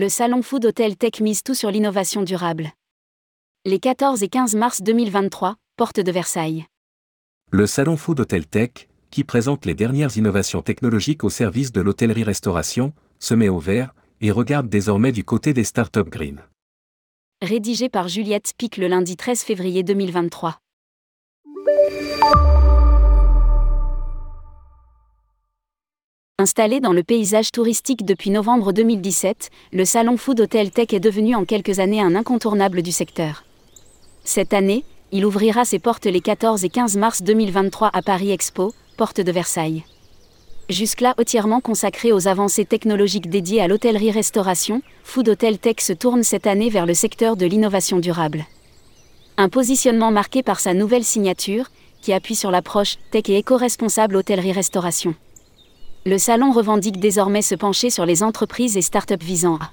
Le salon Food Hotel Tech mise tout sur l'innovation durable. Les 14 et 15 mars 2023, porte de Versailles. Le salon Food Hotel Tech, qui présente les dernières innovations technologiques au service de l'hôtellerie-restauration, se met au vert et regarde désormais du côté des startups green. Rédigé par Juliette Pic le lundi 13 février 2023. Installé dans le paysage touristique depuis novembre 2017, le salon Food Hotel Tech est devenu en quelques années un incontournable du secteur. Cette année, il ouvrira ses portes les 14 et 15 mars 2023 à Paris Expo, porte de Versailles. Jusque-là entièrement consacré aux avancées technologiques dédiées à l'hôtellerie-restauration, Food Hotel Tech se tourne cette année vers le secteur de l'innovation durable. Un positionnement marqué par sa nouvelle signature, qui appuie sur l'approche tech et éco-responsable hôtellerie-restauration le salon revendique désormais se pencher sur les entreprises et start-up visant à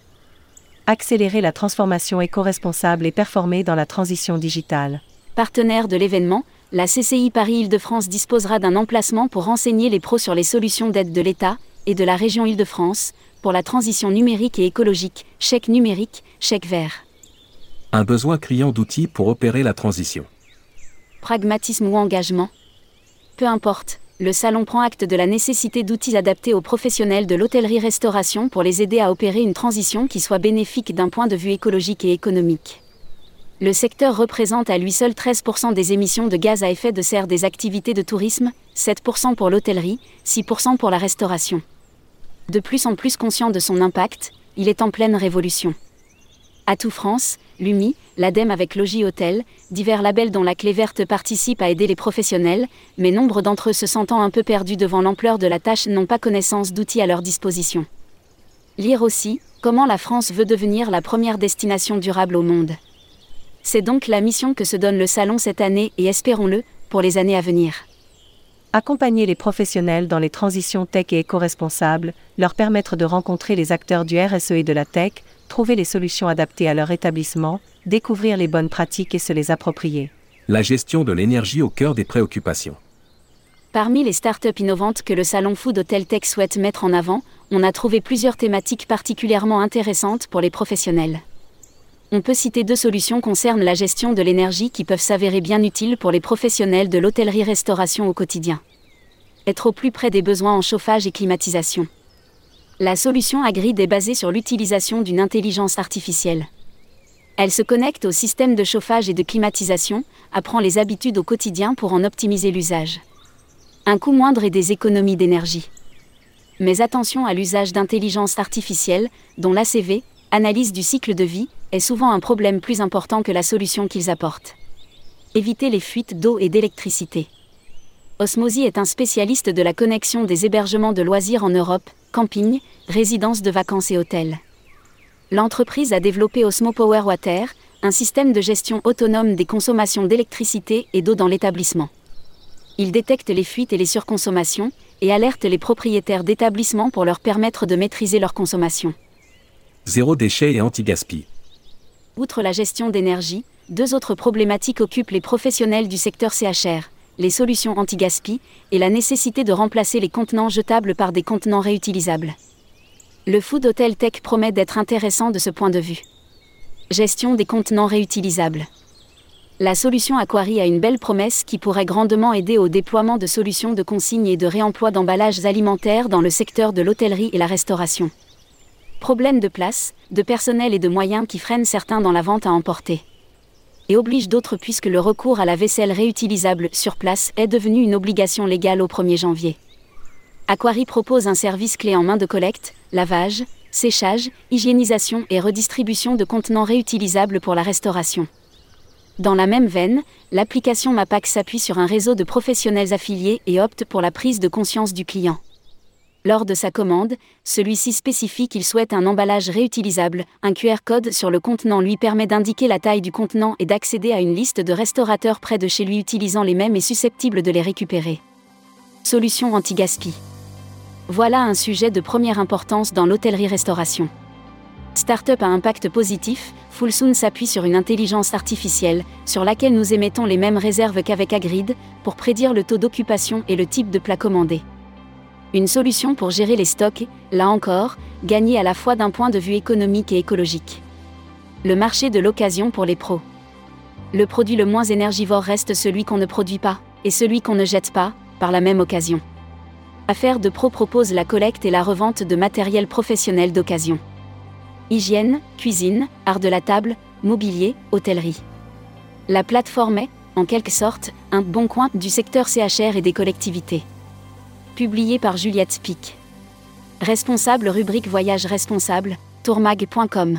accélérer la transformation éco-responsable et performer dans la transition digitale. Partenaire de l'événement, la CCI Paris-Île-de-France disposera d'un emplacement pour renseigner les pros sur les solutions d'aide de l'État et de la région Île-de-France pour la transition numérique et écologique, chèque numérique, chèque vert. Un besoin criant d'outils pour opérer la transition. Pragmatisme ou engagement Peu importe, le salon prend acte de la nécessité d'outils adaptés aux professionnels de l'hôtellerie-restauration pour les aider à opérer une transition qui soit bénéfique d'un point de vue écologique et économique. Le secteur représente à lui seul 13% des émissions de gaz à effet de serre des activités de tourisme, 7% pour l'hôtellerie, 6% pour la restauration. De plus en plus conscient de son impact, il est en pleine révolution. Atout France, l'UMI, l'ADEME avec Logis Hôtel, divers labels dont la clé verte participe à aider les professionnels, mais nombre d'entre eux se sentant un peu perdus devant l'ampleur de la tâche n'ont pas connaissance d'outils à leur disposition. Lire aussi, comment la France veut devenir la première destination durable au monde. C'est donc la mission que se donne le salon cette année et espérons-le, pour les années à venir. Accompagner les professionnels dans les transitions tech et éco-responsables, leur permettre de rencontrer les acteurs du RSE et de la tech, trouver les solutions adaptées à leur établissement, découvrir les bonnes pratiques et se les approprier. La gestion de l'énergie au cœur des préoccupations. Parmi les startups innovantes que le salon Food Hotel Tech souhaite mettre en avant, on a trouvé plusieurs thématiques particulièrement intéressantes pour les professionnels. On peut citer deux solutions concernant la gestion de l'énergie qui peuvent s'avérer bien utiles pour les professionnels de l'hôtellerie-restauration au quotidien. Être au plus près des besoins en chauffage et climatisation. La solution Agrid est basée sur l'utilisation d'une intelligence artificielle. Elle se connecte au système de chauffage et de climatisation, apprend les habitudes au quotidien pour en optimiser l'usage. Un coût moindre et des économies d'énergie. Mais attention à l'usage d'intelligence artificielle, dont l'ACV, analyse du cycle de vie, est souvent un problème plus important que la solution qu'ils apportent. Éviter les fuites d'eau et d'électricité. Osmosi est un spécialiste de la connexion des hébergements de loisirs en Europe, camping, résidences de vacances et hôtels. L'entreprise a développé Osmo Power Water, un système de gestion autonome des consommations d'électricité et d'eau dans l'établissement. Il détecte les fuites et les surconsommations, et alerte les propriétaires d'établissements pour leur permettre de maîtriser leur consommation. Zéro déchet et anti-gaspi. Outre la gestion d'énergie, deux autres problématiques occupent les professionnels du secteur CHR les solutions anti-gaspi et la nécessité de remplacer les contenants jetables par des contenants réutilisables. Le Food Hotel Tech promet d'être intéressant de ce point de vue. Gestion des contenants réutilisables. La solution Aquari a une belle promesse qui pourrait grandement aider au déploiement de solutions de consigne et de réemploi d'emballages alimentaires dans le secteur de l'hôtellerie et la restauration. Problème de place, de personnel et de moyens qui freinent certains dans la vente à emporter et oblige d'autres puisque le recours à la vaisselle réutilisable sur place est devenu une obligation légale au 1er janvier. Aquari propose un service clé en main de collecte, lavage, séchage, hygiénisation et redistribution de contenants réutilisables pour la restauration. Dans la même veine, l'application MAPAC s'appuie sur un réseau de professionnels affiliés et opte pour la prise de conscience du client. Lors de sa commande, celui-ci spécifie qu'il souhaite un emballage réutilisable. Un QR code sur le contenant lui permet d'indiquer la taille du contenant et d'accéder à une liste de restaurateurs près de chez lui utilisant les mêmes et susceptibles de les récupérer. Solution anti-gaspi. Voilà un sujet de première importance dans l'hôtellerie-restauration. Startup à impact positif, Fullsoon s'appuie sur une intelligence artificielle, sur laquelle nous émettons les mêmes réserves qu'avec Agrid, pour prédire le taux d'occupation et le type de plat commandé. Une solution pour gérer les stocks, là encore, gagner à la fois d'un point de vue économique et écologique. Le marché de l'occasion pour les pros. Le produit le moins énergivore reste celui qu'on ne produit pas, et celui qu'on ne jette pas, par la même occasion. Affaire de Pro propose la collecte et la revente de matériel professionnel d'occasion. Hygiène, cuisine, art de la table, mobilier, hôtellerie. La plateforme est, en quelque sorte, un bon coin du secteur CHR et des collectivités. Publié par Juliette Pic. Responsable rubrique Voyage responsable, tourmag.com.